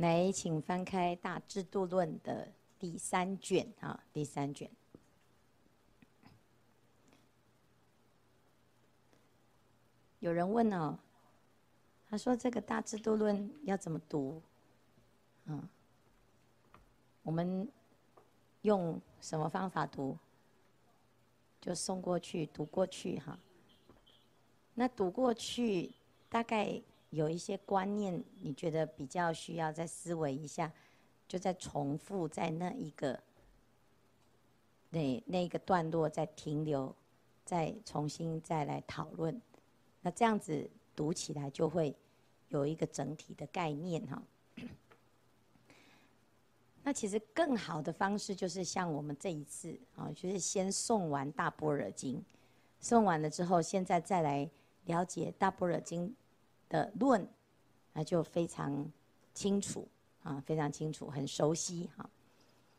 来，请翻开《大制度论》的第三卷啊，第三卷。有人问哦，他说：“这个《大制度论》要怎么读？”嗯，我们用什么方法读？就送过去，读过去哈。那读过去，大概有一些观念，你觉得比较需要再思维一下，就再重复在那一个那那个段落再停留，再重新再来讨论。那这样子读起来就会有一个整体的概念哈。那其实更好的方式就是像我们这一次啊，就是先诵完《大般若经》，诵完了之后，现在再来了解《大般若经》的论，那就非常清楚啊，非常清楚，很熟悉哈。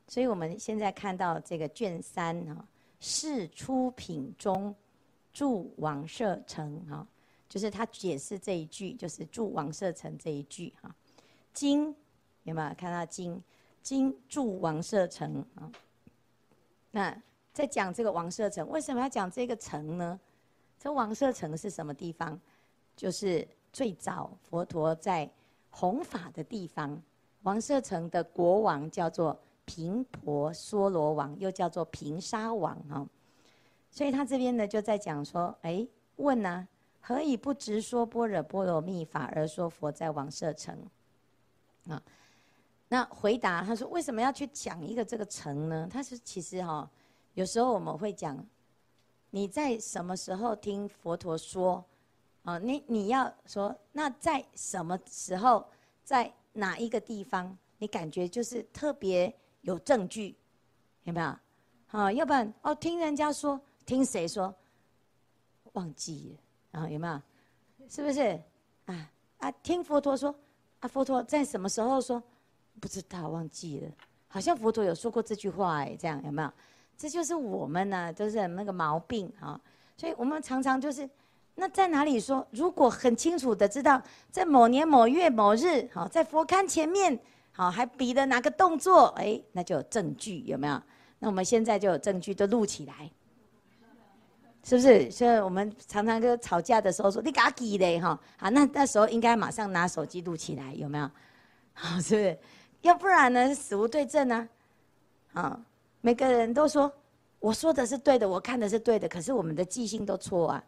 所以我们现在看到这个卷三啊，是出品中住王舍城哈，就是他解释这一句，就是住王舍城这一句哈。经有没有看到经？经住王舍城啊，那在讲这个王舍城，为什么要讲这个城呢？这王舍城是什么地方？就是最早佛陀在弘法的地方。王舍城的国王叫做频婆娑罗王，又叫做频沙王啊。所以他这边呢就在讲说，哎，问呢、啊，何以不直说般若波罗蜜法，而说佛在王舍城？啊？那回答他说：“为什么要去讲一个这个城呢？他是其实哈，有时候我们会讲，你在什么时候听佛陀说，啊，你你要说，那在什么时候，在哪一个地方，你感觉就是特别有证据，有没有？啊，要不然哦，听人家说，听谁说，忘记了啊？有没有？是不是？啊啊，听佛陀说，啊，佛陀在什么时候说？”不知道，忘记了，好像佛陀有说过这句话哎，这样有没有？这就是我们呢、就是那个毛病啊。所以我们常常就是，那在哪里说？如果很清楚的知道，在某年某月某日，好，在佛龛前面，好，还比的哪个动作，哎，那就有证据，有没有？那我们现在就有证据，都录起来，是不是？所以我们常常跟吵架的时候说，你嘎记嘞哈，好，那那时候应该马上拿手机录起来，有没有？好，是不是？要不然呢？死无对证呢？啊，每个人都说我说的是对的，我看的是对的，可是我们的记性都错啊。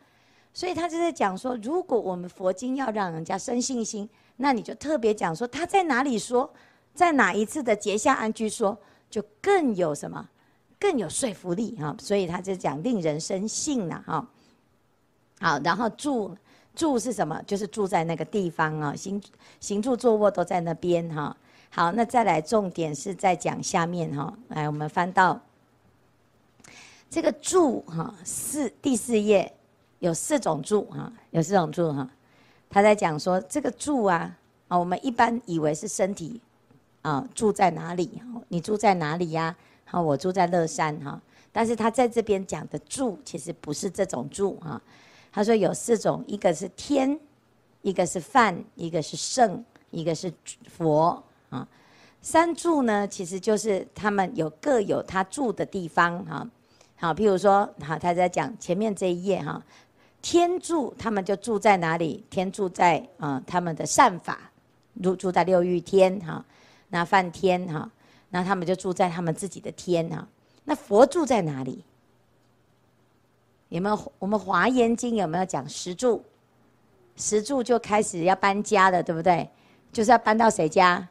所以他就在讲说，如果我们佛经要让人家生信心，那你就特别讲说他在哪里说，在哪一次的结下安居说，就更有什么，更有说服力哈。所以他就讲令人生信了哈。好，然后住住是什么？就是住在那个地方啊，行行住坐卧都在那边哈。好，那再来，重点是在讲下面哈。来，我们翻到这个住哈，四第四页有四种住哈，有四种住哈。他在讲说这个住啊啊，我们一般以为是身体啊，住在哪里？你住在哪里呀？好，我住在乐山哈。但是他在这边讲的住，其实不是这种住哈。他说有四种，一个是天，一个是梵，一个是圣，一个是佛。啊，三住呢，其实就是他们有各有他住的地方哈。好，譬如说，好，他在讲前面这一页哈，天住他们就住在哪里？天住在啊，他们的善法，住住在六欲天哈。那梵天哈，那他们就住在他们自己的天哈。那佛住在哪里？有没有？我们华严经有没有讲十住？十住就开始要搬家了，对不对？就是要搬到谁家？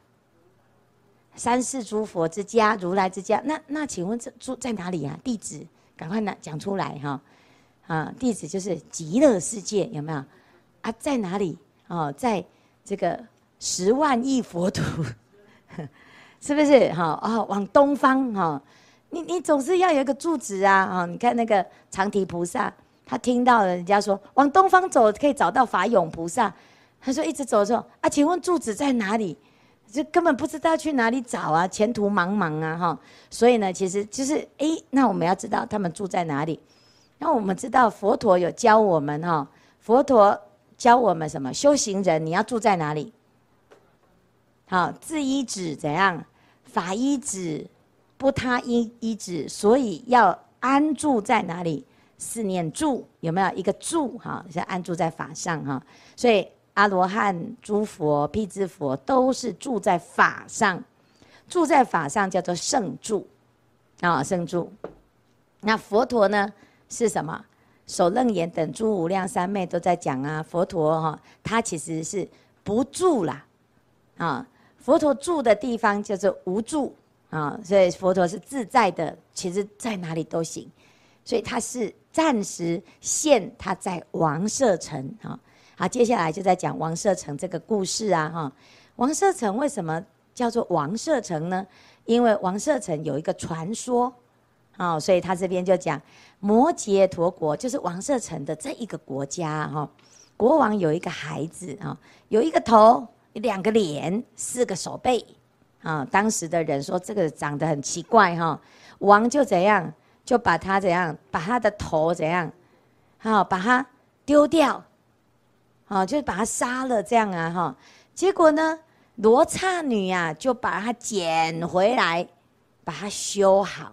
三世诸佛之家，如来之家。那那，请问这住在哪里啊？地址赶快拿讲出来哈！啊，地址就是极乐世界，有没有？啊，在哪里？哦，在这个十万亿佛土，是不是？哈哦，往东方哈。你你总是要有一个住址啊！啊，你看那个长提菩萨，他听到人家说往东方走可以找到法勇菩萨，他说一直走的时候啊，请问住址在哪里？就根本不知道去哪里找啊，前途茫茫啊，哈！所以呢，其实就是，哎，那我们要知道他们住在哪里。那我们知道佛陀有教我们哈，佛陀教我们什么？修行人你要住在哪里？好，自依止怎样？法依止，不他依依止，所以要安住在哪里？四念住有没有一个住？哈，是安住在法上哈。所以阿罗汉、诸佛、辟支佛都是住在法上，住在法上叫做胜住啊，胜住。那佛陀呢？是什么？首楞严等诸无量三昧都在讲啊。佛陀哈，他其实是不住啦，啊。佛陀住的地方叫做无住啊，所以佛陀是自在的，其实在哪里都行，所以他是暂时现他在王舍城啊。好，接下来就在讲王舍城这个故事啊哈。王舍城为什么叫做王舍城呢？因为王舍城有一个传说啊，所以他这边就讲摩羯陀国就是王舍城的这一个国家哈。国王有一个孩子啊，有一个头。两个脸，四个手背，啊！当时的人说这个长得很奇怪哈，王就怎样，就把他怎样，把他的头怎样，好把他丢掉，啊，就把他杀了这样啊哈。结果呢，罗刹女呀就把他捡回来，把他修好，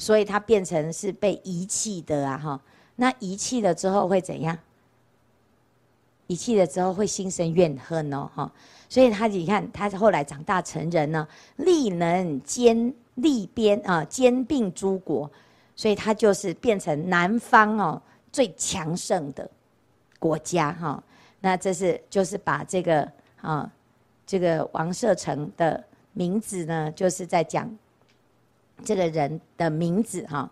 所以他变成是被遗弃的啊哈。那遗弃了之后会怎样？遗弃了之后会心生怨恨哦，哈，所以他你看，他后来长大成人呢，力能兼力边啊，兼并诸国，所以他就是变成南方哦最强盛的国家哈。那这是就是把这个啊这个王舍城的名字呢，就是在讲这个人的名字哈。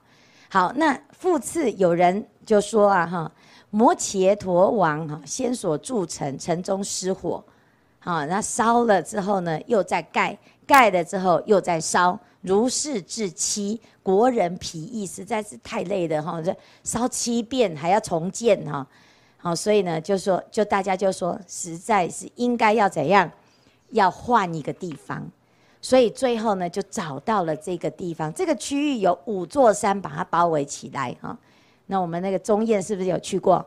好，那复次有人就说啊哈。摩羯陀王哈，先所住城，城中失火，好，那烧了之后呢，又再盖，盖了之后又再烧，如是至七，国人疲役，实在是太累了哈，这烧七遍还要重建哈，好，所以呢，就说，就大家就说，实在是应该要怎样，要换一个地方，所以最后呢，就找到了这个地方，这个区域有五座山把它包围起来哈。那我们那个中燕是不是有去过？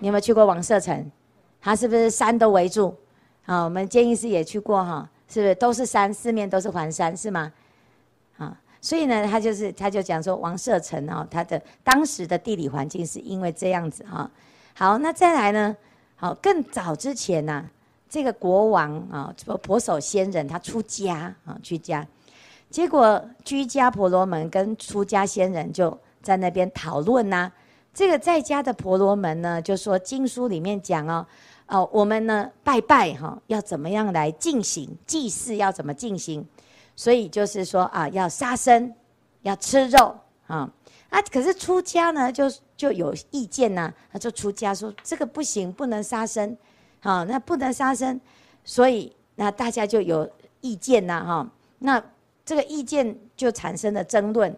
你有没有去过王舍城？它是不是山都围住？啊，我们建议师也去过哈，是不是都是山，四面都是环山，是吗？啊，所以呢，他就是他就讲说王舍城啊，它的当时的地理环境是因为这样子哈。好，那再来呢？好，更早之前呢，这个国王啊，婆守仙人他出家啊，出家，结果居家婆罗门跟出家仙人就。在那边讨论呐，这个在家的婆罗门呢，就说经书里面讲哦，哦，我们呢拜拜哈，要怎么样来进行祭祀，要怎么进行？所以就是说啊，要杀生，要吃肉啊啊！可是出家呢，就就有意见呐，他就出家说这个不行，不能杀生，好，那不能杀生，所以那大家就有意见呐哈，那这个意见就产生了争论。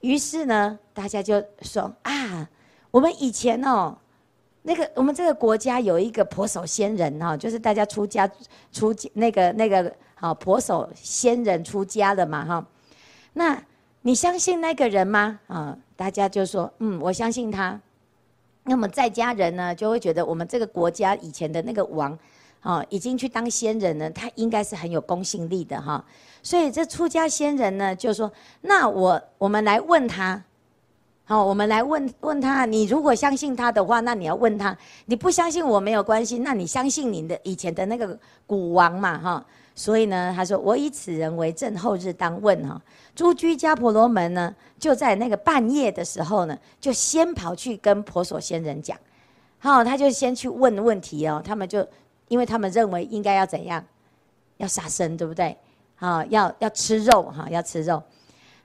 于是呢，大家就说啊，我们以前哦，那个我们这个国家有一个婆守仙人哈，就是大家出家出那个那个好婆守仙人出家了嘛哈。那你相信那个人吗？啊，大家就说嗯，我相信他。那么在家人呢，就会觉得我们这个国家以前的那个王，啊，已经去当仙人了，他应该是很有公信力的哈。所以这出家仙人呢，就说：“那我我们来问他，好，我们来问问他。你如果相信他的话，那你要问他；你不相信我没有关系，那你相信你的以前的那个古王嘛，哈。所以呢，他说：我以此人为证，后日当问哈。诸居家婆罗门呢，就在那个半夜的时候呢，就先跑去跟婆守仙人讲，好，他就先去问问题哦。他们就因为他们认为应该要怎样，要杀生，对不对？”啊，要要吃肉哈，要吃肉。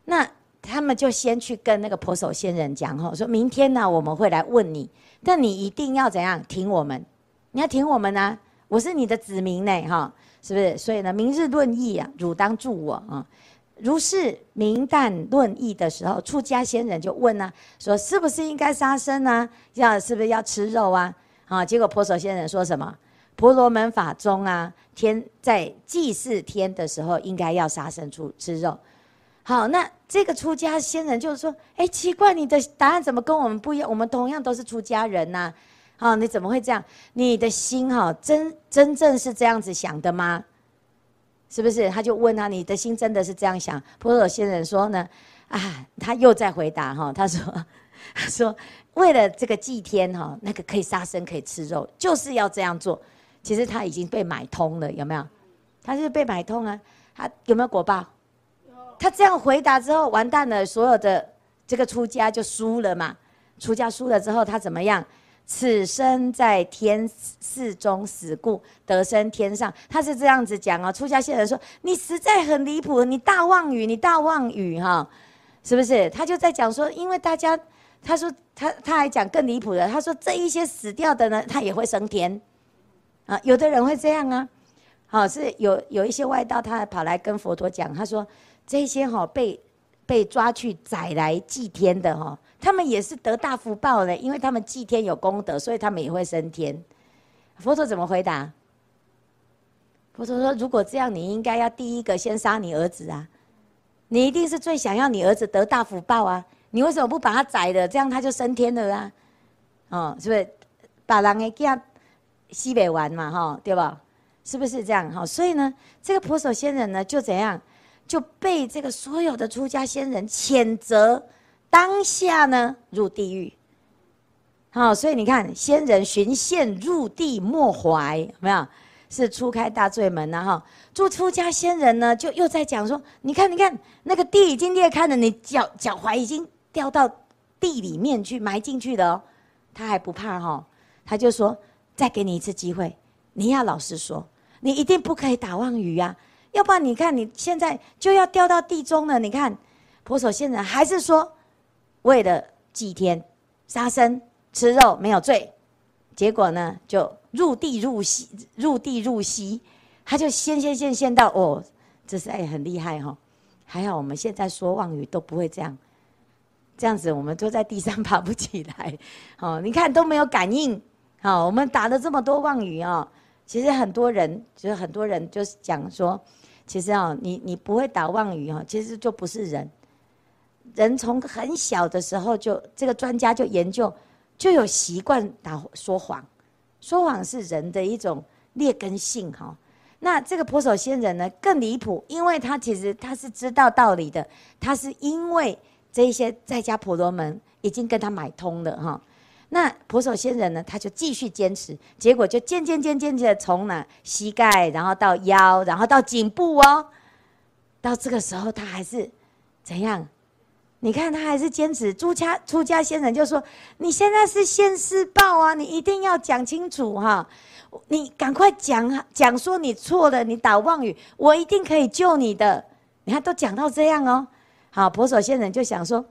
那他们就先去跟那个婆守仙人讲哈，说明天呢，我们会来问你，但你一定要怎样听我们？你要听我们呢？我是你的子民呢，哈，是不是？所以呢，明日论议啊，汝当助我啊。如是明旦论议的时候，出家仙人就问呢，说是不是应该杀生呢？要是不是要吃肉啊？啊，结果婆守仙人说什么？婆罗门法中啊，天在祭祀天的时候，应该要杀生出吃肉。好，那这个出家仙人就是说，哎，奇怪，你的答案怎么跟我们不一样？我们同样都是出家人呐、啊，好，你怎么会这样？你的心哈，真真正是这样子想的吗？是不是？他就问他：“你的心真的是这样想？”婆罗仙人说呢：“啊，他又在回答哈，他说，他说为了这个祭天哈，那个可以杀生可以吃肉，就是要这样做。其实他已经被买通了，有没有？他是被买通啊。他有没有果报？他这样回答之后，完蛋了，所有的这个出家就输了嘛。出家输了之后，他怎么样？”此生在天寺中死故，得生天上。他是这样子讲哦。出家仙人说：“你实在很离谱，你大妄语，你大妄语哈，是不是？”他就在讲说，因为大家，他说他他还讲更离谱的，他说这一些死掉的呢，他也会升天啊。有的人会这样啊，好是有有一些外道，他还跑来跟佛陀讲，他说这些哈被被抓去宰来祭天的哈。他们也是得大福报的，因为他们祭天有功德，所以他们也会升天。佛陀怎么回答？佛陀说：“如果这样，你应该要第一个先杀你儿子啊！你一定是最想要你儿子得大福报啊！你为什么不把他宰了？这样他就升天了啊！哦，是不是？把人给给西北玩嘛，哈，对吧？是不是这样？哈，所以呢，这个婆手仙人呢，就怎样就被这个所有的出家仙人谴责。”当下呢，入地狱。好，所以你看，仙人寻线入地没怀，有没有？是初开大罪门呐，哈。诸出家仙人呢，就又在讲说，你看，你看，那个地已经裂开了，你脚脚踝已经掉到地里面去埋进去了，他还不怕哈？他就说，再给你一次机会，你要老实说，你一定不可以打妄语呀，要不然你看你现在就要掉到地中了。你看，婆手仙人还是说。为了祭天，杀生吃肉没有罪，结果呢就入地入息，入地入息，他就先先先先到哦，这是哎很厉害哈、哦，还好我们现在说妄语都不会这样，这样子我们都在地上爬不起来，哦，你看都没有感应，好，我们打了这么多妄语、哦，其实很多人就是很多人就是讲说，其实啊你你不会打妄语哈，其实就不是人。人从很小的时候就，这个专家就研究，就有习惯打说谎，说谎是人的一种劣根性哈。那这个婆手仙人呢更离谱，因为他其实他是知道道理的，他是因为这些在家婆罗门已经跟他买通了哈。那婆手仙人呢，他就继续坚持，结果就渐渐渐渐的从哪膝盖，然后到腰，然后到颈部哦，到这个时候他还是怎样？你看他还是坚持，出家出家仙人就说：“你现在是现世报啊，你一定要讲清楚哈，你赶快讲讲说你错了，你打妄语，我一定可以救你的。”你看都讲到这样哦，好，婆手仙人就想说：“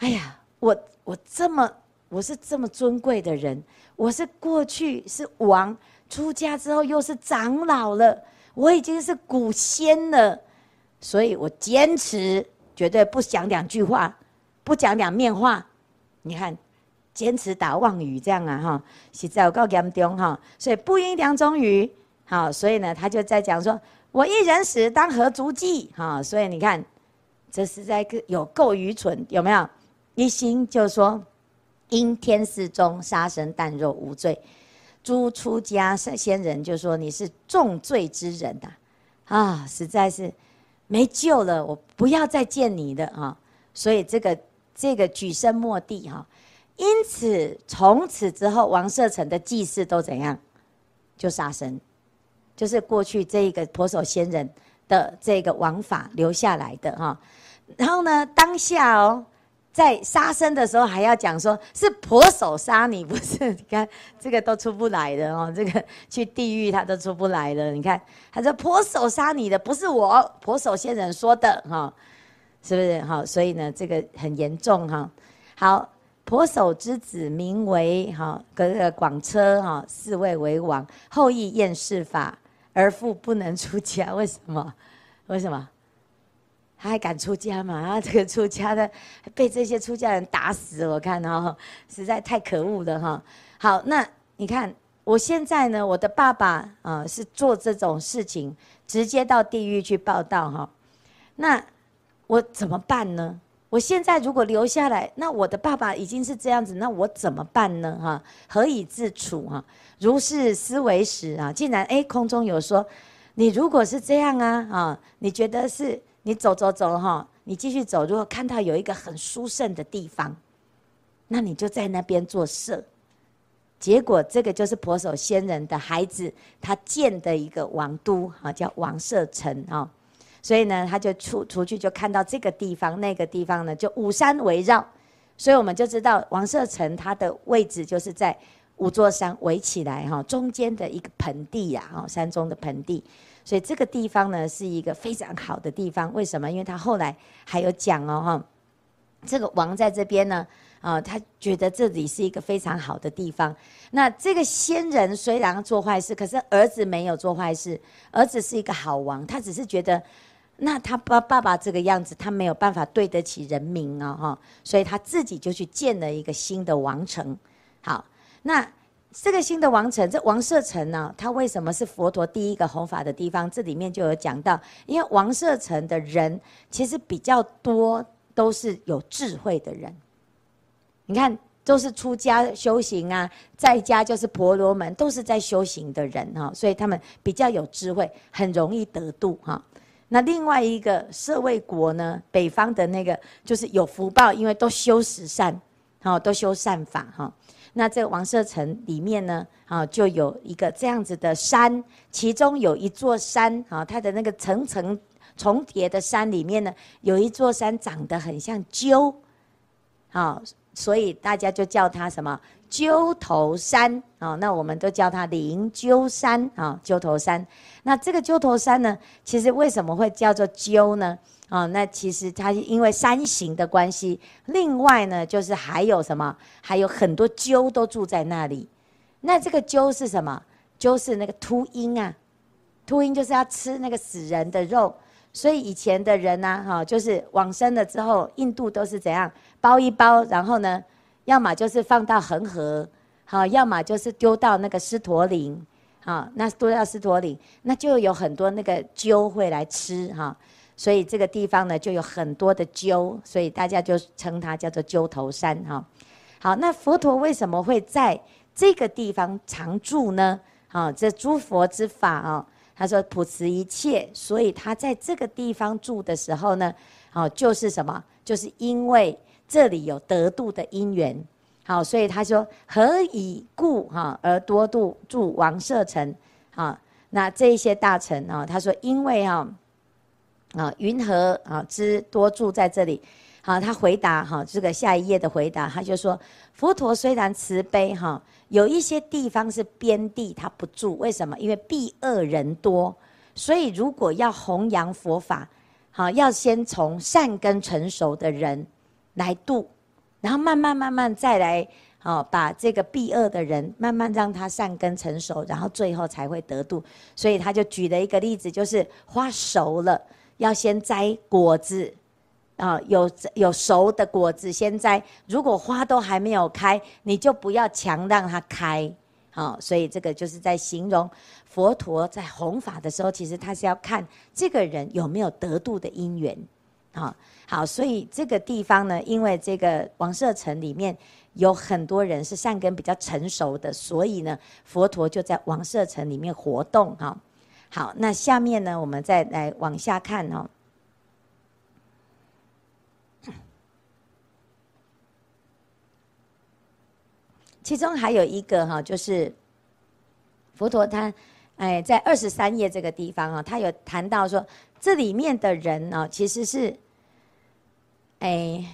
哎呀，我我这么我是这么尊贵的人，我是过去是王，出家之后又是长老了，我已经是古仙了，所以我坚持。”绝对不讲两句话，不讲两面话。你看，坚持打妄语这样啊，哈，实在有够严重哈。所以不应两种语，好，所以呢，他就在讲说：“我一人死，当何足忌？”哈，所以你看，这实在有够愚蠢，有没有？一心就说，因天寺中杀生啖肉无罪，诸出家仙人就说你是重罪之人呐，啊，实在是。没救了，我不要再见你的啊！所以这个这个举身莫地哈。因此从此之后，王舍城的祭祀都怎样？就杀生，就是过去这一个婆手仙人的这个王法留下来的哈。然后呢，当下哦。在杀生的时候还要讲说是婆手杀你，不是？你 看这个都出不来的哦，这个去地狱他都出不来的。你看他说婆手杀你的不是我，婆手仙人说的哈，是不是？好，所以呢这个很严重哈。好，婆手之子名为哈，这个广车哈，四位为王，后亦厌世法，而复不能出家。为什么？为什么？他还敢出家吗？他 这个出家的被这些出家人打死，我看哦，实在太可恶了哈。好，那你看我现在呢，我的爸爸啊、是做这种事情，直接到地狱去报道哈。那我怎么办呢？我现在如果留下来，那我的爸爸已经是这样子，那我怎么办呢？哈，何以自处哈？如是思维时啊，竟然哎空中有说。你如果是这样啊，啊，你觉得是你走走走哈，你继续走，如果看到有一个很殊胜的地方，那你就在那边做舍。结果这个就是婆守仙人的孩子，他建的一个王都啊，叫王舍城啊。所以呢，他就出出去就看到这个地方，那个地方呢就五山围绕，所以我们就知道王舍城它的位置就是在。五座山围起来哈，中间的一个盆地呀，哈，山中的盆地，所以这个地方呢是一个非常好的地方。为什么？因为他后来还有讲哦，哈，这个王在这边呢，啊，他觉得这里是一个非常好的地方。那这个仙人虽然做坏事，可是儿子没有做坏事，儿子是一个好王，他只是觉得，那他爸爸爸这个样子，他没有办法对得起人民啊，哈，所以他自己就去建了一个新的王城，好。那这个新的王城，这王舍城呢，它为什么是佛陀第一个弘法的地方？这里面就有讲到，因为王舍城的人其实比较多，都是有智慧的人。你看，都是出家修行啊，在家就是婆罗门，都是在修行的人哈，所以他们比较有智慧，很容易得度哈。那另外一个舍卫国呢，北方的那个就是有福报，因为都修十善，哈，都修善法哈。那这个王舍城里面呢，啊，就有一个这样子的山，其中有一座山，啊，它的那个层层重叠的山里面呢，有一座山长得很像鸠，啊，所以大家就叫它什么鸠头山，啊，那我们都叫它灵鸠山，啊，鸠头山。那这个鸠头山呢，其实为什么会叫做鸠呢？啊、那其实它因为山形的关系，另外呢，就是还有什么，还有很多鸠都住在那里。那这个鸠是什么？鸠是那个秃鹰啊，秃鹰就是要吃那个死人的肉。所以以前的人呢、啊，哈、就是往生了之后，印度都是怎样包一包，然后呢，要么就是放到恒河，好、要么就是丢到那个狮陀林，好、那丢到狮陀林，那就有很多那个鸠会来吃，哈、所以这个地方呢，就有很多的鸠，所以大家就称它叫做鸠头山哈。好，那佛陀为什么会在这个地方常住呢？啊，这诸佛之法啊，他说普慈一切，所以他在这个地方住的时候呢，啊，就是什么？就是因为这里有得度的因缘。好，所以他说何以故哈而多度住王舍城？啊，那这些大臣啊，他说因为啊。啊，云何啊之多住在这里？好，他回答哈，这个下一页的回答，他就说：佛陀虽然慈悲哈，有一些地方是边地，他不住。为什么？因为避恶人多，所以如果要弘扬佛法，好，要先从善根成熟的人来度，然后慢慢慢慢再来，好，把这个避恶的人慢慢让他善根成熟，然后最后才会得度。所以他就举了一个例子，就是花熟了。要先摘果子，啊，有有熟的果子先摘。如果花都还没有开，你就不要强让它开，好。所以这个就是在形容佛陀在弘法的时候，其实他是要看这个人有没有得度的因缘，好。好，所以这个地方呢，因为这个王舍城里面有很多人是善根比较成熟的，所以呢，佛陀就在王舍城里面活动，哈。好，那下面呢，我们再来往下看哦。其中还有一个哈，就是佛陀他哎，在二十三页这个地方啊，他有谈到说，这里面的人呢，其实是哎，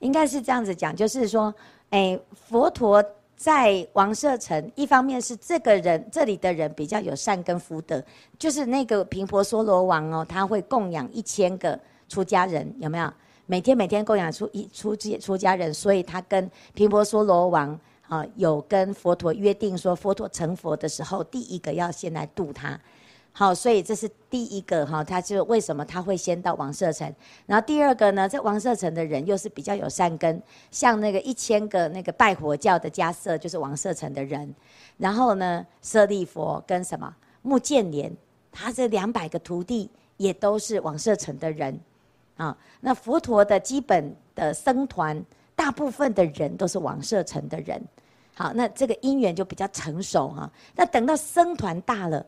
应该是这样子讲，就是说哎，佛陀。在王舍城，一方面是这个人这里的人比较有善根福德，就是那个频婆娑罗王哦，他会供养一千个出家人，有没有？每天每天供养出一出出家人，所以他跟频婆娑罗王啊有跟佛陀约定说，佛陀成佛的时候，第一个要先来度他。好，所以这是第一个哈，他就为什么他会先到王舍城？然后第二个呢，在王舍城的人又是比较有善根，像那个一千个那个拜佛教的迦舍，就是王舍城的人。然后呢，舍利佛跟什么目犍连，他这两百个徒弟也都是王舍城的人啊。那佛陀的基本的僧团，大部分的人都是王舍城的人。好，那这个因缘就比较成熟哈。那等到僧团大了。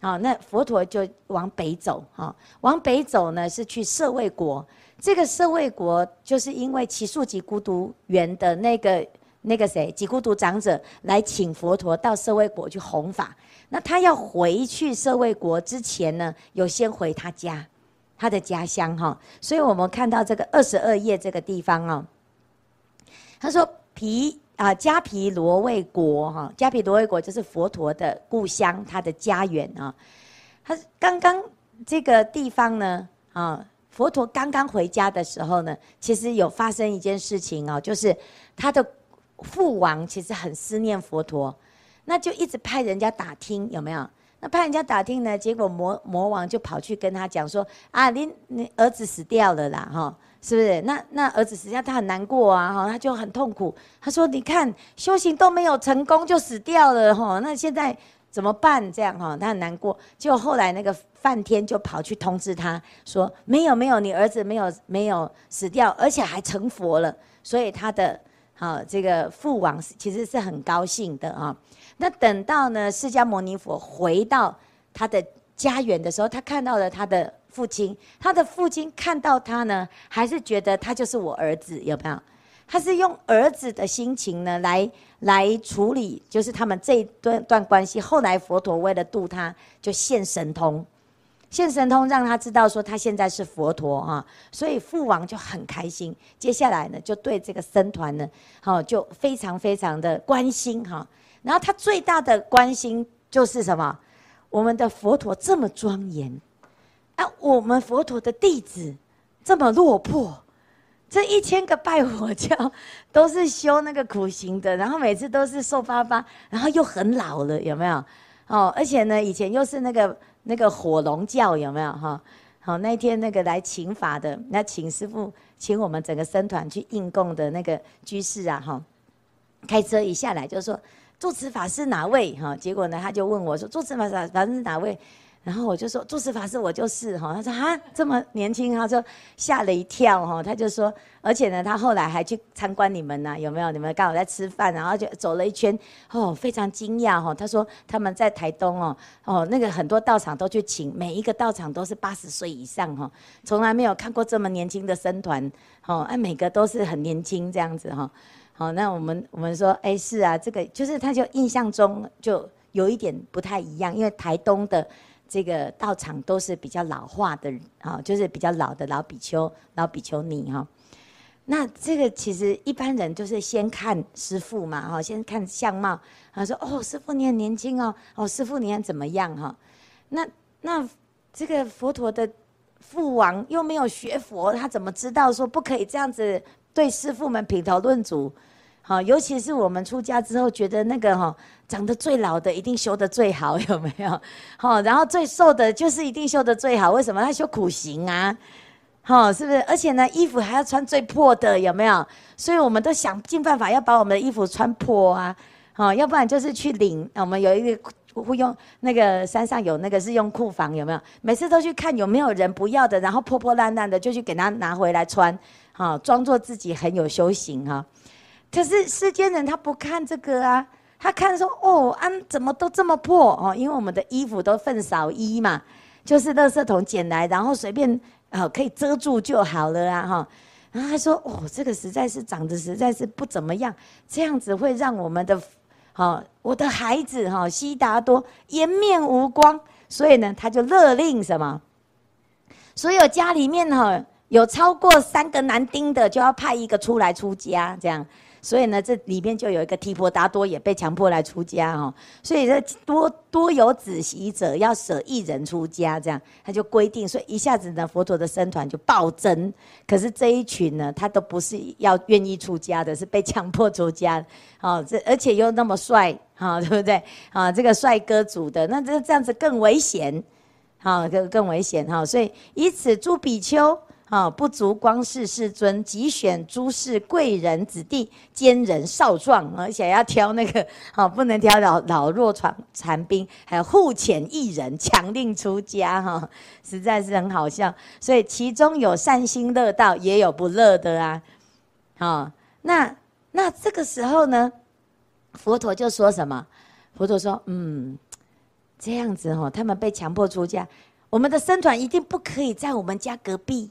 好，那佛陀就往北走，哈，往北走呢是去舍卫国。这个舍卫国就是因为只树给孤独园的那个那个谁，给孤独长者来请佛陀到舍卫国去弘法。那他要回去舍卫国之前呢，有先回他家，他的家乡哈。所以我们看到这个二十二页这个地方哦，他说皮啊迦毗罗卫国哈，迦毗罗卫国就是佛陀的故乡，他的家园啊。他刚刚这个地方呢啊，佛陀刚刚回家的时候呢，其实有发生一件事情哦，就是他的父王其实很思念佛陀。那就一直派人家打听有没有？那派人家打听呢？结果魔魔王就跑去跟他讲说：“啊，你你儿子死掉了啦，哈，是不是？那那儿子实际上，他很难过啊，哈，他就很痛苦。他说：你看修行都没有成功就死掉了，哈，那现在怎么办？这样哈，他很难过。结果后来那个梵天就跑去通知他说：没有没有，你儿子没有没有死掉，而且还成佛了。所以他的哈这个父王其实是很高兴的啊。”那等到呢，释迦牟尼佛回到他的家园的时候，他看到了他的父亲。他的父亲看到他呢，还是觉得他就是我儿子，有没有？他是用儿子的心情呢，来来处理，就是他们这一段段关系。后来佛陀为了度他，就现神通，现神通让他知道说他现在是佛陀啊，所以父王就很开心。接下来呢，就对这个僧团呢，好就非常非常的关心哈。然后他最大的关心就是什么？我们的佛陀这么庄严，啊，我们佛陀的弟子这么落魄，这一千个拜火教都是修那个苦行的，然后每次都是瘦巴巴，然后又很老了，有没有？哦，而且呢，以前又是那个那个火龙教，有没有？哈，好，那天那个来请法的，那请师傅请我们整个僧团去应供的那个居士啊，哈，开车一下来就说。住持法师哪位？哈，结果呢，他就问我说：“住持法师法师是哪位？”然后我就说：“住持法师，我就是。”哈，他说：“啊，这么年轻。”他说吓了一跳。哈，他就说：“而且呢，他后来还去参观你们呢，有没有？你们刚好在吃饭，然后就走了一圈，哦，非常惊讶。哈，他说他们在台东哦，哦，那个很多道场都去请，每一个道场都是八十岁以上。哈，从来没有看过这么年轻的僧团。哦，哎，每个都是很年轻这样子。哈。”好，那我们我们说，哎，是啊，这个就是他就印象中就有一点不太一样，因为台东的这个道场都是比较老化的，啊，就是比较老的老比丘、老比丘尼哈。那这个其实一般人就是先看师父嘛，哈，先看相貌，他说，哦，师父你很年轻哦，哦，师父你很怎么样哈？那那这个佛陀的父王又没有学佛，他怎么知道说不可以这样子对师父们品头论足？好，尤其是我们出家之后，觉得那个哈长得最老的一定修得最好，有没有？好，然后最瘦的就是一定修得最好，为什么？他修苦行啊，好，是不是？而且呢，衣服还要穿最破的，有没有？所以我们都想尽办法要把我们的衣服穿破啊，好，要不然就是去领。我们有一个会用那个山上有那个是用库房，有没有？每次都去看有没有人不要的，然后破破烂烂的就去给他拿回来穿，好，装作自己很有修行哈。可是世间人他不看这个啊，他看说哦，啊怎么都这么破哦？因为我们的衣服都粪扫衣嘛，就是垃圾桶捡来，然后随便啊可以遮住就好了啊哈。然后他说哦，这个实在是长得实在是不怎么样，这样子会让我们的哈我的孩子哈悉达多颜面无光，所以呢他就勒令什么，所有家里面哈有超过三个男丁的就要派一个出来出家这样。所以呢，这里面就有一个提婆达多也被强迫来出家哦。所以这多多有子息者要舍一人出家，这样他就规定，所以一下子呢，佛陀的僧团就暴增。可是这一群呢，他都不是要愿意出家的，是被强迫出家。哦，这而且又那么帅，哈，对不对？啊，这个帅哥组的，那这这样子更危险，好，更更危险哈。所以以此诸比丘。啊，不足光是世尊，即选诸士贵人子弟，坚人少壮，而且要挑那个，好 不能挑老老弱残残兵，还有护遣一人，强令出家，哈，实在是很好笑。所以其中有善心乐道，也有不乐的啊。好，那那这个时候呢，佛陀就说什么？佛陀说，嗯，这样子哈，他们被强迫出家，我们的僧团一定不可以在我们家隔壁，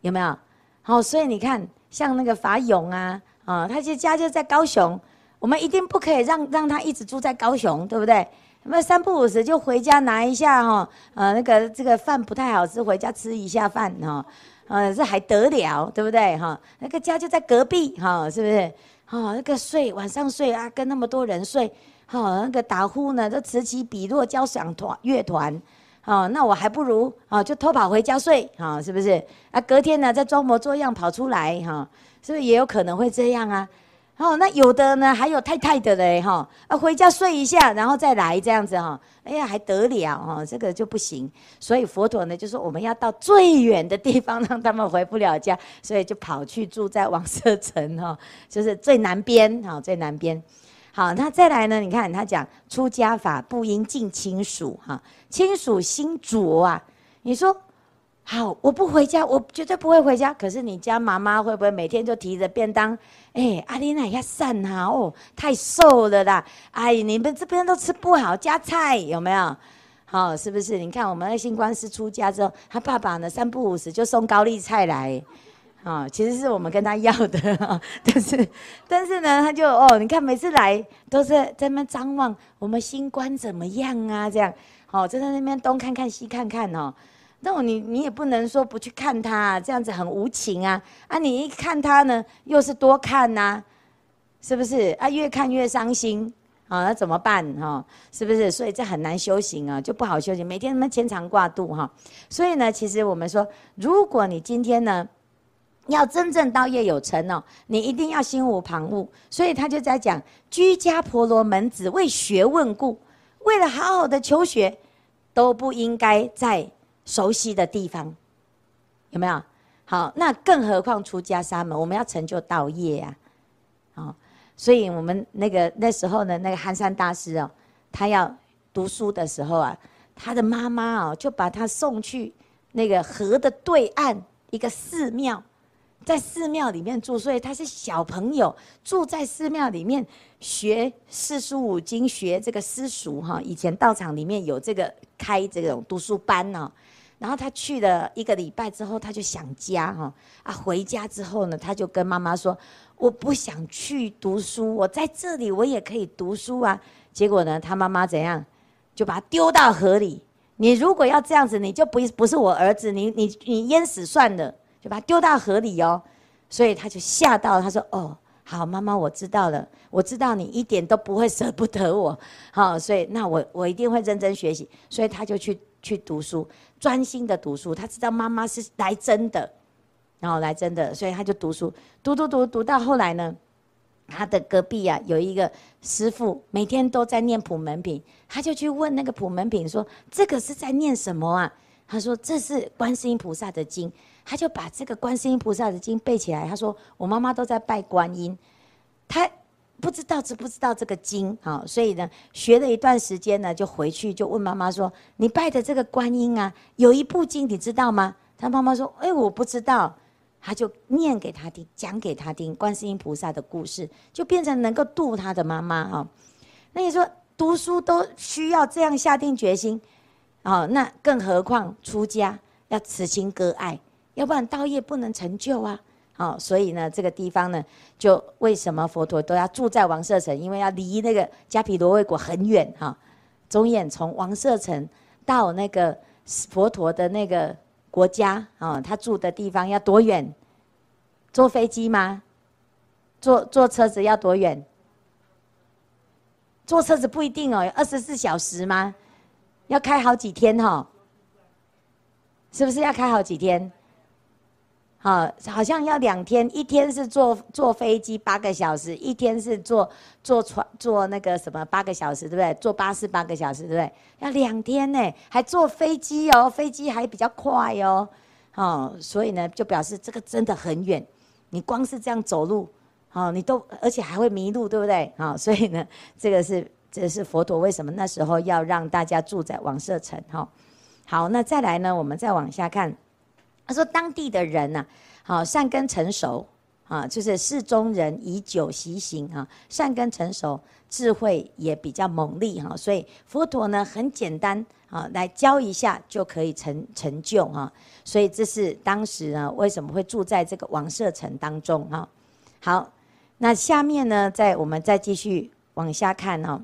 有没有？好，所以你看，像那个法勇啊，啊，他就家就在高雄，我们一定不可以让让他一直住在高雄，对不对？那么三不五时就回家拿一下哈，呃，那个这个饭不太好吃，回家吃一下饭哈，呃，这还得了，对不对哈？那个家就在隔壁哈，是不是？哈，那个睡晚上睡啊，跟那么多人睡。好，那个打呼呢，都此起彼落交响团乐团，哦，那我还不如啊，就偷跑回家睡，哈，是不是？啊，隔天呢再装模作样跑出来，哈，是不是也有可能会这样啊？哦，那有的呢，还有太太的嘞，哈，啊，回家睡一下，然后再来这样子，哈，哎呀，还得了，哈，这个就不行。所以佛陀呢，就说我们要到最远的地方，让他们回不了家，所以就跑去住在王舍城，哈，就是最南边，哈，最南边。好，那再来呢？你看他讲出家法不应近亲属，哈，亲属心浊啊。你说好，我不回家，我绝对不会回家。可是你家妈妈会不会每天就提着便当？哎，阿丽娜要散哈哦，太瘦了啦！哎，你们这边都吃不好，加菜有没有？好，是不是？你看我们的新光师出家之后，他爸爸呢三不五时就送高丽菜来。啊、其实是我们跟他要的，哦、但是，但是呢，他就哦，你看每次来都是在那张望我们新官怎么样啊？这样，哦，就在那边东看看西看看哦。那我你你也不能说不去看他，这样子很无情啊！啊，你一看他呢，又是多看呐、啊，是不是？啊，越看越伤心啊，那怎么办？哈、哦，是不是？所以这很难修行啊，就不好修行。每天那么牵肠挂肚哈，所以呢，其实我们说，如果你今天呢。要真正道业有成哦，你一定要心无旁骛。所以他就在讲，居家婆罗门子为学问故，为了好好的求学，都不应该在熟悉的地方，有没有？好，那更何况出家沙门，我们要成就道业呀。好，所以我们那个那时候呢，那个寒山大师哦，他要读书的时候啊，他的妈妈哦，就把他送去那个河的对岸一个寺庙。在寺庙里面住，所以他是小朋友住在寺庙里面学四书五经，学这个私塾哈。以前道场里面有这个开这种读书班呢。然后他去了一个礼拜之后，他就想家哈啊。回家之后呢，他就跟妈妈说：“我不想去读书，我在这里我也可以读书啊。”结果呢，他妈妈怎样？就把他丢到河里。你如果要这样子，你就不不是我儿子，你你你淹死算了。就把他丢到河里哦，所以他就吓到，他说：“哦，好，妈妈，我知道了，我知道你一点都不会舍不得我，好，所以那我我一定会认真学习。”所以他就去去读书，专心的读书。他知道妈妈是来真的，然后来真的，所以他就读书，读读读读到后来呢，他的隔壁啊有一个师父，每天都在念普门品，他就去问那个普门品说：“这个是在念什么啊？”他说：“这是观世音菩萨的经。”他就把这个观世音菩萨的经背起来。他说：“我妈妈都在拜观音，他不知道知不知道这个经啊？所以呢，学了一段时间呢，就回去就问妈妈说：‘你拜的这个观音啊，有一部经你知道吗？’他妈妈说：‘哎，我不知道。’他就念给他听，讲给他听观世音菩萨的故事，就变成能够度他的妈妈哈。那你说读书都需要这样下定决心哦？那更何况出家要慈亲割爱。”要不然道业不能成就啊！好，所以呢，这个地方呢，就为什么佛陀都要住在王舍城？因为要离那个迦毗罗卫国很远哈。中远从王舍城到那个佛陀的那个国家啊，他住的地方要多远？坐飞机吗？坐坐车子要多远？坐车子不一定哦，有二十四小时吗？要开好几天哈？是不是要开好几天？好，好像要两天，一天是坐坐飞机八个小时，一天是坐坐船坐那个什么八个小时，对不对？坐巴士八个小时，对不对？要两天呢，还坐飞机哦，飞机还比较快哦，哦，所以呢，就表示这个真的很远，你光是这样走路，哦，你都而且还会迷路，对不对？啊，所以呢，这个是这是佛陀为什么那时候要让大家住在王舍城？哈，好，那再来呢，我们再往下看。他说：“当地的人呐，好善根成熟，啊，就是世中人以久习行啊，善根成熟，智慧也比较猛力哈，所以佛陀呢很简单啊，来教一下就可以成成就哈，所以这是当时呢为什么会住在这个王舍城当中哈。好，那下面呢，再我们再继续往下看哈，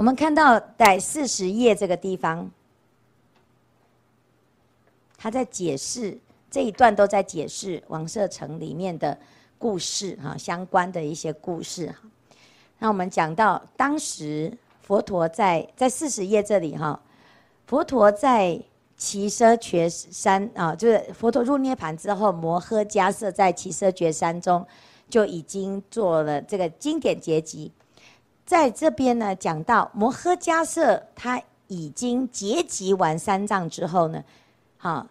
我们看到在四十页这个地方，他在解释。这一段都在解释王舍城里面的故事哈，相关的一些故事哈。那我们讲到当时佛陀在在四十页这里哈，佛陀在奇奢崛山啊，就是佛陀入涅槃之后，摩诃迦叶在奇奢崛山中就已经做了这个经典结集，在这边呢讲到摩诃迦叶他已经结集完三藏之后呢，哈。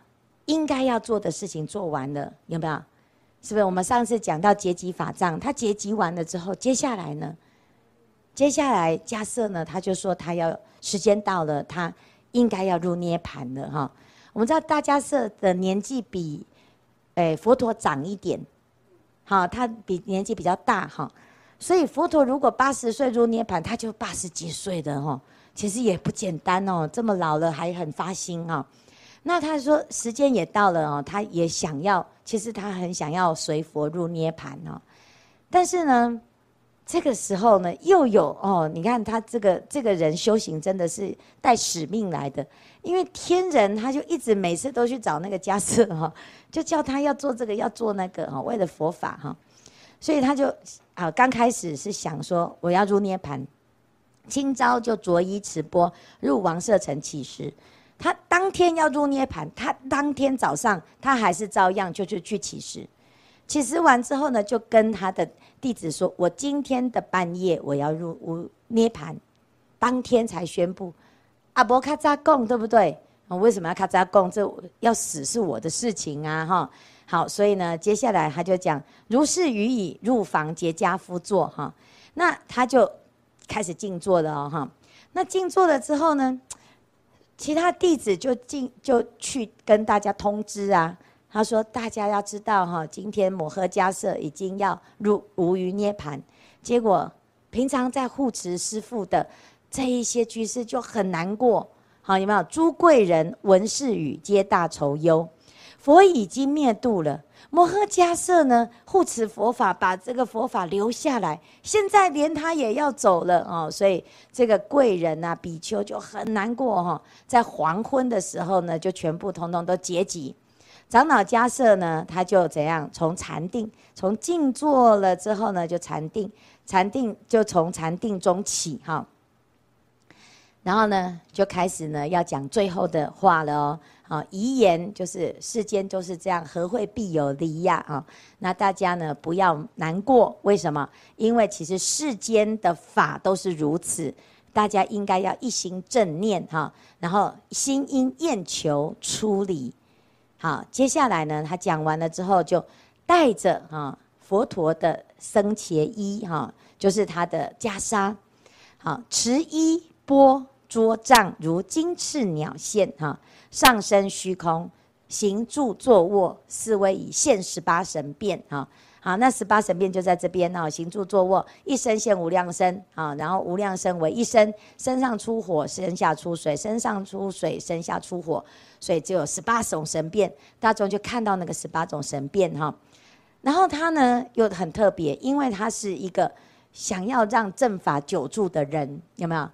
应该要做的事情做完了，有没有？是不是？我们上次讲到结集法藏，他结集完了之后，接下来呢？接下来迦叶呢？他就说他要时间到了，他应该要入涅盘了哈。我们知道大迦叶的年纪比诶佛陀长一点，好，他比年纪比较大哈，所以佛陀如果八十岁入涅槃，他就八十几岁的哈，其实也不简单哦，这么老了还很发心哈。那他说时间也到了哦，他也想要，其实他很想要随佛入涅槃哦，但是呢，这个时候呢又有哦，你看他这个这个人修行真的是带使命来的，因为天人他就一直每次都去找那个迦叶哈，就叫他要做这个要做那个哈，为了佛法哈，所以他就啊刚开始是想说我要入涅槃，清朝就着衣持钵入王舍城乞食。他当天要入涅槃，他当天早上他还是照样就去去乞食，乞食完之后呢，就跟他的弟子说：“我今天的半夜我要入无涅槃，当天才宣布。”阿伯卡扎贡对不对？我为什么要卡扎贡？这要死是我的事情啊！哈，好，所以呢，接下来他就讲：“如是语已，入房结跏趺坐。”哈，那他就开始静坐了哦。哈，那静坐了之后呢？其他弟子就进就去跟大家通知啊，他说：“大家要知道哈，今天摩诃迦叶已经要入无余涅盘。”结果平常在护持师父的这一些居士就很难过。好，有没有？诸贵人闻是语，皆大愁忧。佛已经灭度了。摩诃迦叶呢，护持佛法，把这个佛法留下来。现在连他也要走了哦，所以这个贵人啊，比丘就很难过哈。在黄昏的时候呢，就全部统统都结集。长老迦叶呢，他就怎样？从禅定，从静坐了之后呢，就禅定，禅定就从禅定中起哈。然后呢，就开始呢要讲最后的话了哦。啊，遗言就是世间就是这样，和会必有离呀！啊，那大家呢不要难过，为什么？因为其实世间的法都是如此，大家应该要一心正念哈，然后心应厌求出离。好，接下来呢，他讲完了之后，就带着哈佛陀的僧伽衣哈，就是他的袈裟，好，持衣钵桌帐如金翅鸟线哈。上升虚空，行住坐卧，是为以现十八神变哈。好，那十八神变就在这边哦。行住坐卧，一身现无量身啊。然后无量身为一身，身上出火，身下出水，身上出水，身下出火，所以就有十八种神变。大众就看到那个十八种神变哈。然后他呢又很特别，因为他是一个想要让正法久住的人，有没有？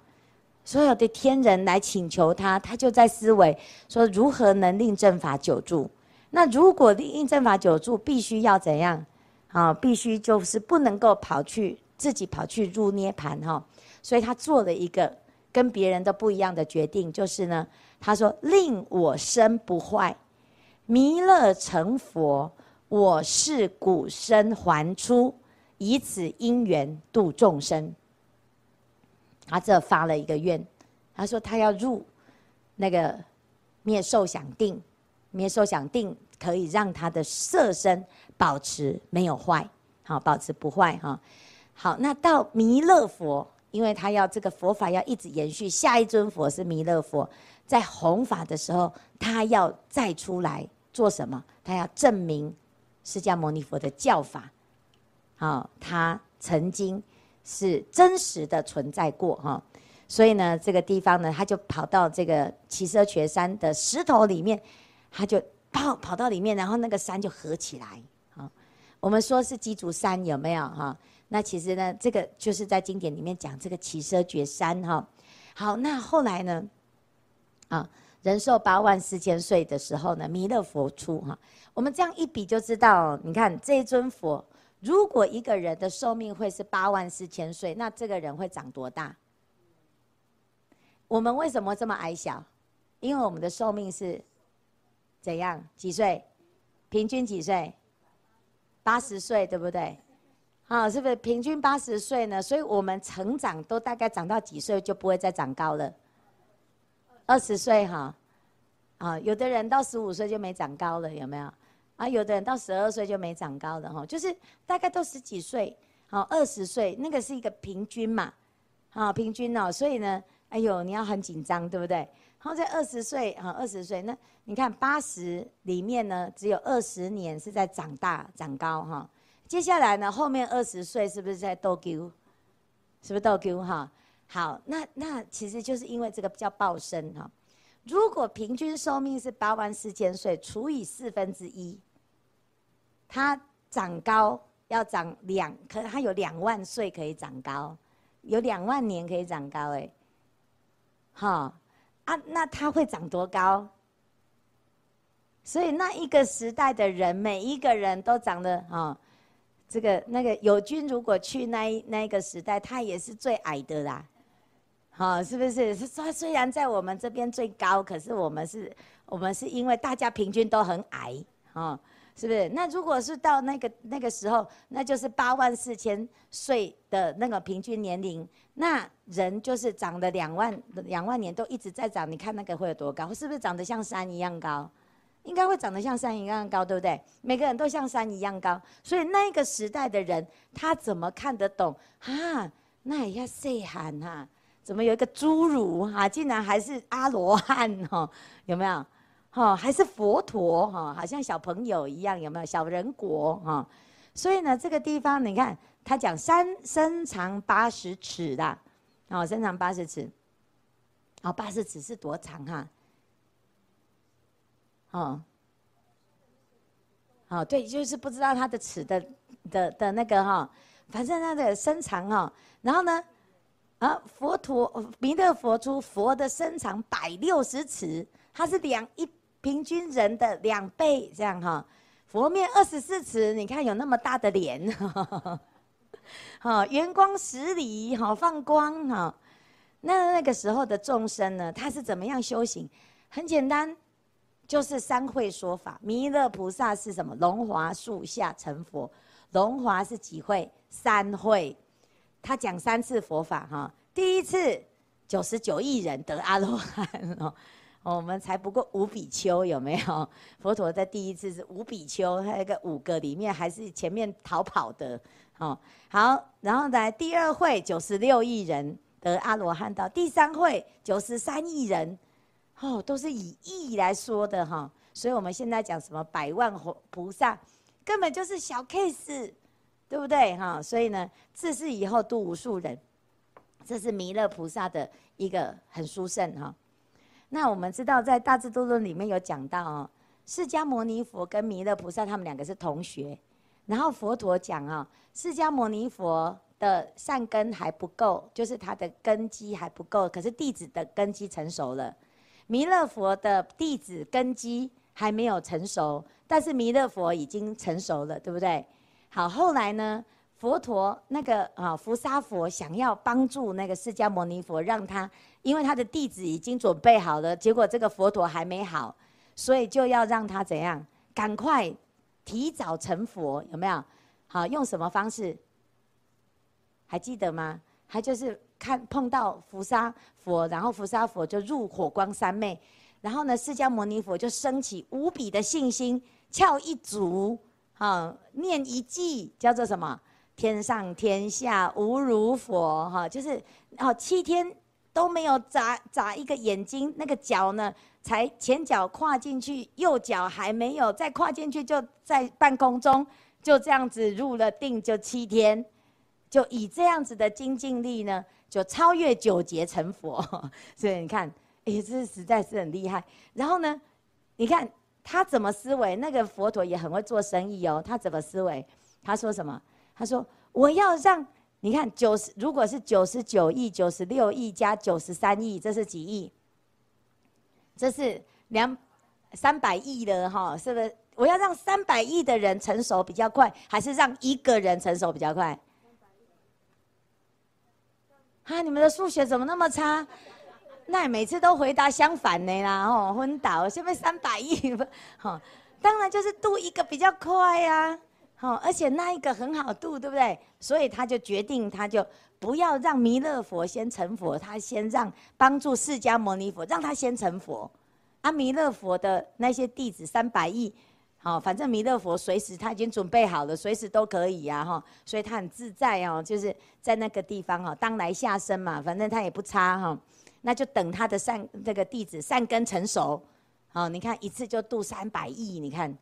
所有的天人来请求他，他就在思维说如何能令正法久住。那如果令正法久住，必须要怎样？啊，必须就是不能够跑去自己跑去入涅槃哈。所以他做了一个跟别人都不一样的决定，就是呢，他说令我身不坏，弥勒成佛，我是古生还出，以此因缘度众生。他这发了一个愿，他说他要入那个灭受想定，灭受想定可以让他的色身保持没有坏，好，保持不坏哈。好，那到弥勒佛，因为他要这个佛法要一直延续，下一尊佛是弥勒佛，在弘法的时候，他要再出来做什么？他要证明释迦牟尼佛的教法，好，他曾经是真实的存在过哈，所以呢，这个地方呢，他就跑到这个耆闍崛山的石头里面，他就跑跑到里面，然后那个山就合起来。啊，我们说是鸡足山有没有哈？那其实呢，这个就是在经典里面讲这个耆闍崛山哈。好，那后来呢，啊。人寿八万四千岁的时候呢，弥勒佛出哈。我们这样一比就知道，你看这一尊佛，如果一个人的寿命会是八万四千岁，那这个人会长多大？我们为什么这么矮小？因为我们的寿命是怎样？几岁？平均几岁？八十岁，对不对？好，是不是平均八十岁呢？所以我们成长都大概长到几岁就不会再长高了？二十岁哈，啊，有的人到十五岁就没长高了，有没有？啊，有的人到十二岁就没长高的哈，就是大概都十几岁，好，二十岁那个是一个平均嘛，啊，平均哦，所以呢，哎呦，你要很紧张，对不对？好，在二十岁啊，二十岁，那你看八十里面呢，只有二十年是在长大长高哈，接下来呢，后面二十岁是不是在逗丢？是不是逗丢哈？好，那那其实就是因为这个叫报身哈。如果平均寿命是八万四千岁，除以四分之一，它长高要长两，可它有两万岁可以长高，有两万年可以长高哎。好啊，那它会长多高？所以那一个时代的人，每一个人都长得啊，这个那个友军如果去那一那一个时代，他也是最矮的啦。好，是不是？是说虽然在我们这边最高，可是我们是，我们是因为大家平均都很矮，啊，是不是？那如果是到那个那个时候，那就是八万四千岁的那个平均年龄，那人就是长了两万两万年都一直在长，你看那个会有多高？是不是长得像山一样高？应该会长得像山一样高，对不对？每个人都像山一样高，所以那个时代的人，他怎么看得懂啊？那也要细喊哈。怎么有一个侏儒哈，竟然还是阿罗汉哈？有没有？哈，还是佛陀哈？好像小朋友一样，有没有？小人国哈？所以呢，这个地方你看，他讲山身长八十尺的，哦，身长八十尺，哦，八十尺是多长哈？哦，哦，对，就是不知道他的尺的的的那个哈，反正他的身长哈，然后呢？啊，佛陀弥勒佛出，佛的身长百六十尺，它是两一平均人的两倍，这样哈。佛面二十四尺，你看有那么大的脸，哈，圆光十里，好，放光哈。那那个时候的众生呢，他是怎么样修行？很简单，就是三会说法。弥勒菩萨是什么？龙华树下成佛。龙华是几会？三会。他讲三次佛法哈，第一次九十九亿人得阿罗汉 哦，我们才不过五比丘有没有？佛陀在第一次是五比丘，还有个五个里面还是前面逃跑的哦。好，然后来第二会九十六亿人得阿罗汉道，第三会九十三亿人，哦，都是以亿来说的哈。所以我们现在讲什么百万菩萨，根本就是小 case。对不对哈？所以呢，自是以后度无数人，这是弥勒菩萨的一个很殊胜哈。那我们知道，在《大智度论》里面有讲到哦，释迦牟尼佛跟弥勒菩萨他们两个是同学，然后佛陀讲啊，释迦牟尼佛的善根还不够，就是他的根基还不够，可是弟子的根基成熟了。弥勒佛的弟子根基还没有成熟，但是弥勒佛已经成熟了，对不对？好，后来呢？佛陀那个啊，福沙佛想要帮助那个释迦牟尼佛，让他因为他的弟子已经准备好了，结果这个佛陀还没好，所以就要让他怎样？赶快提早成佛，有没有？好，用什么方式？还记得吗？他就是看碰到福沙佛，然后福沙佛就入火光三昧，然后呢，释迦牟尼佛就升起无比的信心，翘一足。好，念一偈叫做什么？天上天下无如佛哈，就是哦，七天都没有眨眨一个眼睛，那个脚呢，才前脚跨进去，右脚还没有再跨进去，就在半空中就这样子入了定，就七天，就以这样子的精进力呢，就超越九劫成佛。所以你看，哎，这实在是很厉害。然后呢，你看他怎么思维？那个佛陀也很会做生意哦。他怎么思维？他说什么？他说我要让你看九十，如果是九十九亿、九十六亿加九十三亿，这是几亿？这是两三百亿的哈，是不是？我要让三百亿的人成熟比较快，还是让一个人成熟比较快？哈，你们的数学怎么那么差？那每次都回答相反的啦，哦，昏倒，是不是三百亿？哈，当然就是度一个比较快呀，好，而且那一个很好度，对不对？所以他就决定，他就。不要让弥勒佛先成佛，他先让帮助释迦牟尼佛，让他先成佛。啊，弥勒佛的那些弟子三百亿，好，反正弥勒佛随时他已经准备好了，随时都可以呀，哈，所以他很自在哦，就是在那个地方哈，当来下生嘛，反正他也不差哈，那就等他的善这个弟子善根成熟，好，你看一次就度三百亿，你看，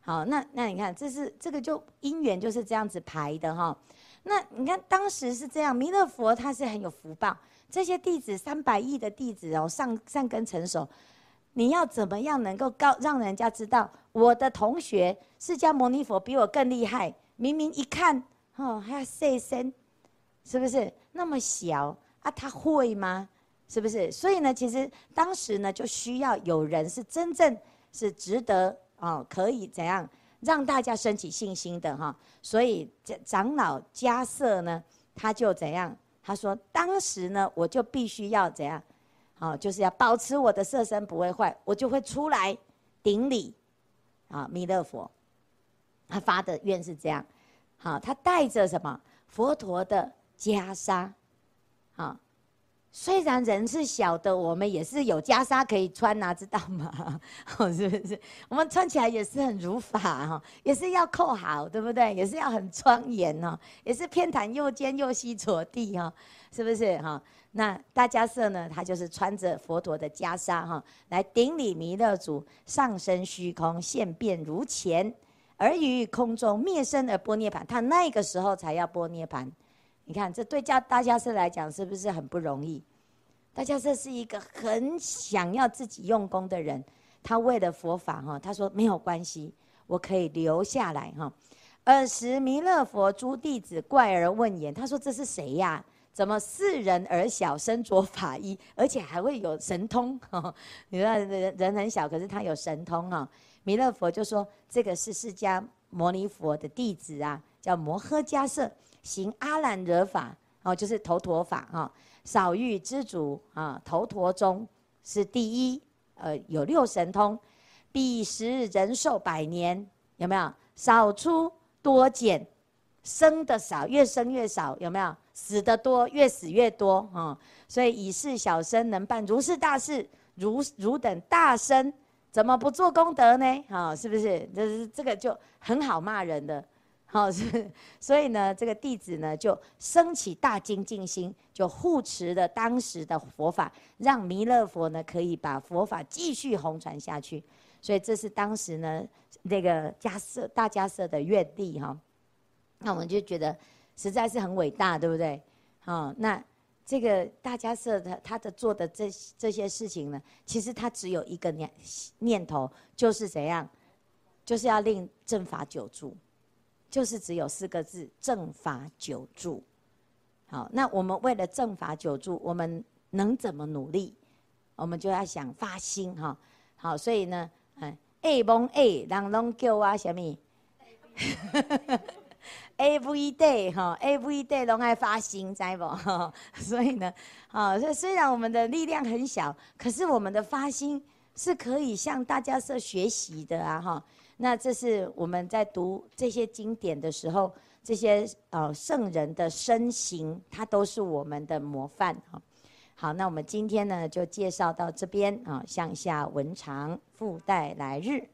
好，那那你看这是这个就因缘就是这样子排的哈。那你看，当时是这样，弥勒佛他是很有福报，这些弟子三百亿的弟子哦，善善根成熟，你要怎么样能够告让人家知道我的同学释迦牟尼佛比我更厉害？明明一看哦，还要细身，是不是那么小啊？他会吗？是不是？所以呢，其实当时呢，就需要有人是真正是值得哦，可以怎样？让大家升起信心的哈，所以这长老迦叶呢，他就怎样？他说：“当时呢，我就必须要怎样？好，就是要保持我的色身不会坏，我就会出来顶礼啊，弥勒佛。他发的愿是这样，好，他带着什么？佛陀的袈裟，好。”虽然人是小的，我们也是有袈裟可以穿呐、知道吗？哦，是不是？我们穿起来也是很如法哈，也是要扣好，对不对？也是要很庄严哈，也是偏袒右肩右膝着地哈，是不是哈？那大迦叶呢？他就是穿着佛陀的袈裟哈，来顶礼弥勒祖，上升虚空，现变如前，而于空中灭生而般涅槃。他那个时候才要般涅槃。你看，这对家大迦叶来讲是不是很不容易？大迦叶是一个很想要自己用功的人，他为了佛法哈，他说没有关系，我可以留下来哈。尔时弥勒佛诸弟子怪而问言，他说这是谁呀？怎么似人而小，身着法衣，而且还会有神通？你看人人很小，可是他有神通哈。弥勒佛就说这个是释迦牟尼佛的弟子啊，叫摩诃迦叶。行阿兰惹法哦，就是头陀法哈。少欲知足啊，头陀中是第一，呃，有六神通。彼时人寿百年，有没有？少出多减，生的少，越生越少，有没有？死的多，越死越多啊。所以以是小生能办如是大事，如如等大生怎么不做功德呢？啊，是不是？这是这个就很好骂人的。好，所以呢，这个弟子呢就升起大精进心，就护持了当时的佛法，让弥勒佛呢可以把佛法继续弘传下去。所以这是当时呢那个迦叶大迦叶的愿力哈。那我们就觉得实在是很伟大，对不对？好，那这个大迦叶他他的做的这这些事情呢，其实他只有一个念念头，就是怎样，就是要令正法久住。就是只有四个字：正法久住。好，那我们为了正法久住，我们能怎么努力？我们就要想发心哈。好，所以呢，嗯，A 梦 A，人拢叫我什么？Every day 哈，Every day 拢爱发心，知不？所以呢，啊，所以虽然我们的力量很小，可是我们的发心是可以向大家所学习的啊，哈。那这是我们在读这些经典的时候，这些呃圣人的身形，它都是我们的模范哈。好，那我们今天呢就介绍到这边啊，向下文长，附带来日。